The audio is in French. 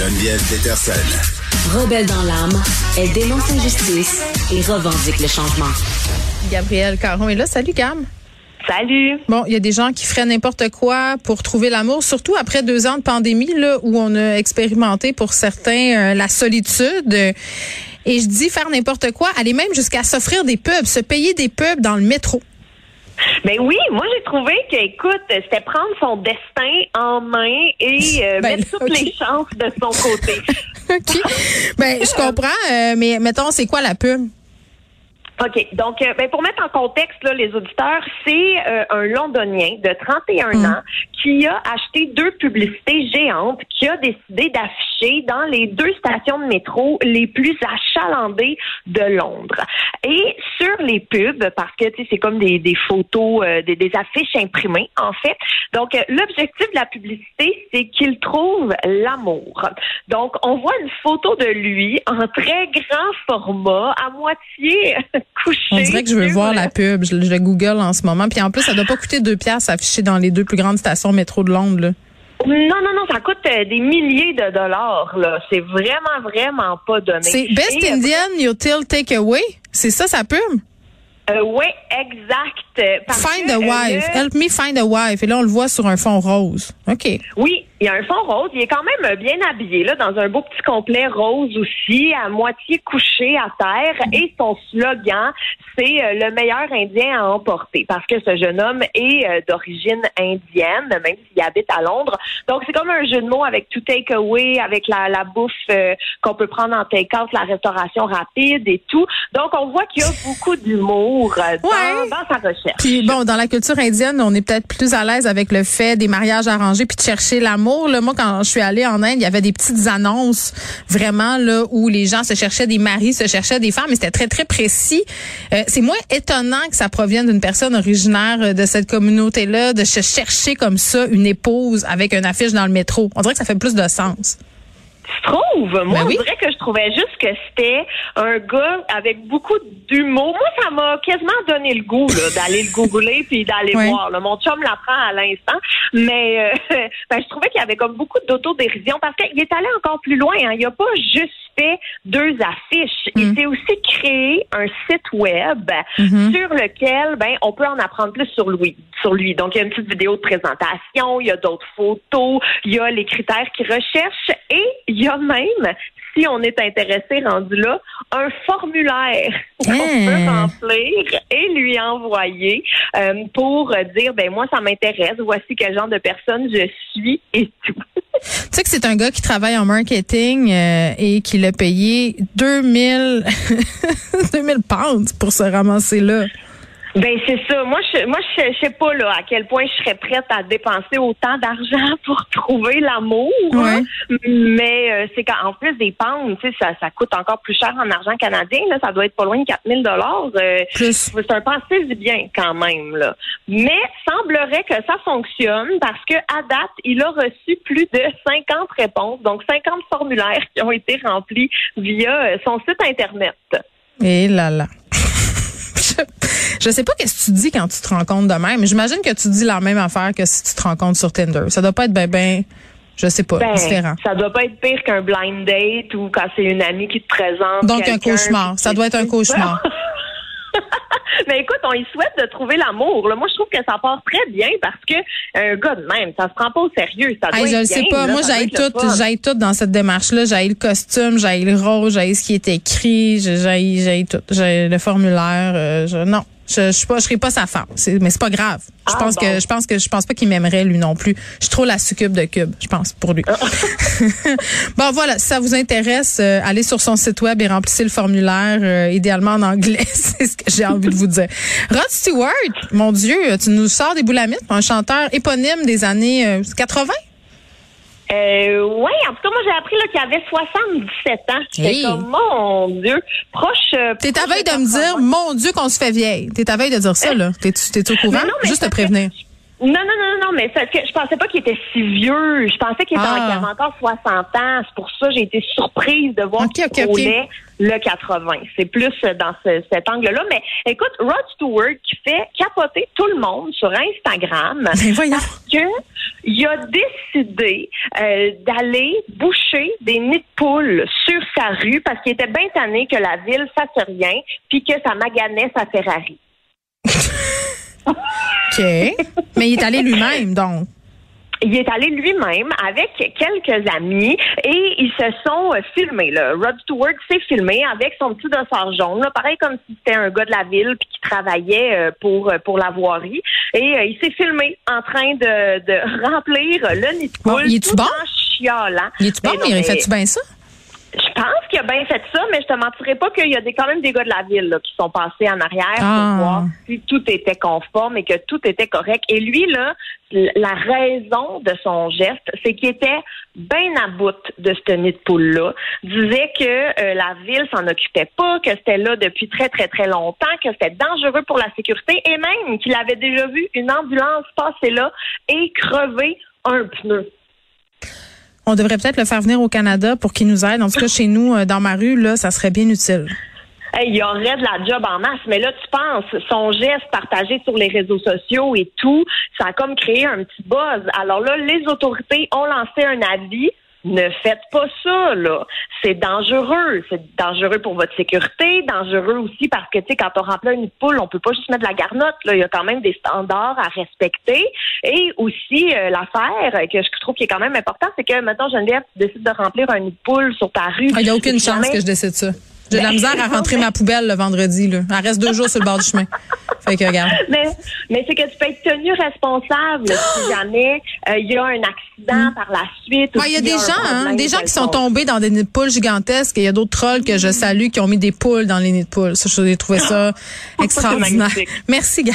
Geneviève Peterson. Rebelle dans l'âme, elle dénonce l'injustice et revendique le changement. Gabriel Caron est là. Salut, Gam. Salut. Bon, il y a des gens qui feraient n'importe quoi pour trouver l'amour, surtout après deux ans de pandémie, là, où on a expérimenté pour certains euh, la solitude. Et je dis faire n'importe quoi, aller même jusqu'à s'offrir des pubs, se payer des pubs dans le métro. Ben oui, moi j'ai trouvé que, écoute, c'était prendre son destin en main et euh, Ben, mettre toutes les chances de son côté. OK. ben, je comprends, euh, mais mettons, c'est quoi la pub? OK. Donc, euh, ben, pour mettre en contexte, là, les auditeurs, c'est euh, un Londonien de 31 Mm. ans qui a acheté deux publicités géantes, qui a décidé d'afficher dans les deux stations de métro les plus achalandées de Londres. Et sur les pubs, parce que c'est comme des, des photos, euh, des, des affiches imprimées, en fait. Donc, euh, l'objectif de la publicité, c'est qu'il trouve l'amour. Donc, on voit une photo de lui en très grand format, à moitié On dirait que je veux voir la pub. Je, je le Google en ce moment. Puis en plus, ça doit pas coûter deux piastres affiché dans les deux plus grandes stations métro de Londres. là. Non, non, non, ça coûte euh, des milliers de dollars, là. C'est vraiment, vraiment pas donné. C'est Best Et, euh, Indian Util Takeaway. C'est ça, sa pub? Euh, oui, exact. Parce Find que, a wife. Help me find a wife. Et là, on le voit sur un fond rose. OK. Oui, il y a un fond rose. Il est quand même bien habillé, là, dans un beau petit complet rose aussi, à moitié couché à terre. Et son slogan, c'est euh, le meilleur Indien à emporter. Parce que ce jeune homme est euh, d'origine indienne, même s'il habite à Londres. Donc, c'est comme un jeu de mots avec tout take-away, avec la, la bouffe euh, qu'on peut prendre en take-out, la restauration rapide et tout. Donc, on voit qu'il y a beaucoup d'humour dans, Ouais. dans sa recherche. Puis bon, dans la culture indienne, on est peut-être plus à l'aise avec le fait des mariages arrangés puis de chercher l'amour. Moi, quand je suis allée en Inde, il y avait des petites annonces vraiment là où les gens se cherchaient des maris, se cherchaient des femmes, mais c'était très très précis. Euh, c'est moins étonnant que ça provienne d'une personne originaire euh, de cette communauté-là de se chercher comme ça une épouse avec une affiche dans le métro. On dirait que ça fait plus de sens. Tu trouves? Moi, Ben oui. on dirait que je trouvais juste que c'était un gars avec beaucoup d'humour. Moi, ça m'a quasiment donné le goût d'aller le googler puis d'aller voir. là. Mon chum l'apprend à l'instant, mais euh, ben, je trouvais qu'il y avait comme beaucoup d'autodérision parce qu'il est allé encore plus loin. Hein. Il a pas juste fait deux affiches. Mm. Il s'est aussi créé un site web Mm-hmm. sur lequel ben on peut en apprendre plus sur lui. Sur lui. Donc, il y a une petite vidéo de présentation, il y a d'autres photos, il y a les critères qu'il recherche et il y a même, si on est intéressé rendu là, un formulaire qu'on Hein? peut remplir et lui envoyer euh, pour dire, ben moi, ça m'intéresse, voici quel genre de personne je suis et tout. Tu sais que c'est un gars qui travaille en marketing euh, et qui l'a payé 2000 2000 pounds pour se ramasser là. Ben c'est ça. Moi, je, moi, je, je sais pas là à quel point je serais prête à dépenser autant d'argent pour trouver l'amour. hein. Mais euh, c'est qu'en plus des pounds, tu sais, ça, ça coûte encore plus cher en argent canadien. Là, ça doit être pas loin de 4000 dollars. Euh, c'est un passé du bien quand même là. Mais semblerait que ça fonctionne parce que à date, il a reçu plus de 50 réponses, donc 50 formulaires qui ont été remplis via euh, son site internet. Et là là. Je, sais pas qu'est-ce que tu dis quand tu te rencontres de même, mais j'imagine que tu dis la même affaire que si tu te rencontres sur Tinder. Ça doit pas être ben ben je sais pas, Ben, différent. Ça doit pas être pire qu'un blind date ou quand c'est une amie qui te présente. Donc un cauchemar, ça doit être un cauchemar. Mais écoute, on y souhaite de trouver l'amour. là. Moi, je trouve que ça passe très bien parce que un gars de même, ça se prend pas au sérieux. Ça doit Hey, je être le sais pas. là, Moi, j'aille être le tout, j'aille tout dans cette démarche-là. J'aille le costume, j'aille le rôle, j'aille ce qui est écrit, j'aille, j'aille tout. J'ai le formulaire. euh, je, non, je, je suis pas, je serai pas sa femme. C'est- mais c'est pas grave. Je Ah, pense bon. que, je pense que, je pense pas qu'il m'aimerait lui non plus. Je suis trop la succube de cube, je pense pour lui. Ah. bon, voilà. Si ça vous intéresse, euh, allez sur son site web et remplissez le formulaire, euh, idéalement en anglais. c'est ce que j'ai envie de vous dire. Rod Stewart, mon Dieu, tu nous sors des boulamites, un chanteur éponyme des années euh, 80. Euh, oui, en tout cas, moi, j'ai appris là, qu'il avait 77 ans. J'étais Hey. comme, mon Dieu, proche... euh, T'es à veille de me dire, 80. mon Dieu, qu'on se fait vieille. T'es à veille de dire ça, là. T'es-tu t'es-tu au courant? Non, mais Juste te prévenir. Non, non, non, non, mais parce que je pensais pas qu'il était si vieux. Je pensais qu'il était Ah. avait encore 60 ans. C'est pour ça que j'ai été surprise de voir qu'il ok, ok. frôlait le 80. C'est plus dans ce- cet angle-là. Mais écoute, Rod Stewart qui fait capoter tout le monde sur Instagram Ben voyons. que il a décidé euh, d'aller boucher des nids de poules sur sa rue parce qu'il était bien tanné que la ville fasse rien puis que ça maganait sa Ferrari. OK. Mais il est allé lui-même, donc. Il est allé lui-même avec quelques amis et ils se sont euh, filmés. Là. Rod Stewart s'est filmé avec son petit dossard jaune, là, pareil comme si c'était un gars de la ville puis qui travaillait euh, pour euh, pour la voirie. Et euh, il s'est filmé en train de, de remplir le nid de Bon, poule il est-tu tout bon? en. Il est-tu bon? Mais non, Il mais- fait-tu bien ça? Je pense qu'il a bien fait ça, mais je te mentirais pas qu'il y a des, quand même des gars de la ville là, qui sont passés en arrière Ah. pour voir si tout était conforme et que tout était correct. Et lui, là, la raison de son geste, c'est qu'il était bien à bout de ce nid de poule-là. Disait que euh, la ville s'en occupait pas, que c'était là depuis très, très, très longtemps, que c'était dangereux pour la sécurité et même qu'il avait déjà vu une ambulance passer là et crever un pneu. On devrait peut-être le faire venir au Canada pour qu'il nous aide. En tout cas, chez nous, euh, dans ma rue, là, ça serait bien utile. Hey, il y aurait de la job en masse, mais là, tu penses, son geste partagé sur les réseaux sociaux et tout, ça a comme créé un petit buzz. Alors là, les autorités ont lancé un avis. Ne faites pas ça, là. C'est dangereux. C'est dangereux pour votre sécurité, dangereux aussi parce que, tu sais, quand on remplit une poule, on peut pas juste mettre de la garnotte, là. Il y a quand même des standards à respecter. Et aussi, euh, l'affaire que je trouve qui est quand même important, c'est que, maintenant, Geneviève, tu décides de remplir un nid de poule sur ta rue. Ah, Il n'y a aucune chance que je décide ça. J'ai de la Ben, misère à rentrer ma poubelle le vendredi. Là. Elle reste deux jours sur le bord du chemin. Fait que, regarde. Mais, mais c'est que tu peux être tenu responsable si jamais euh, il y a un accident par la suite. Ouais, Il y a des gens, hein, des gens qui sont tombés dans des nids de poules gigantesques il y a d'autres trolls que je salue qui ont mis des poules dans les nids de poules. Ça, j'ai trouvé ça extraordinaire. Merci, Gab.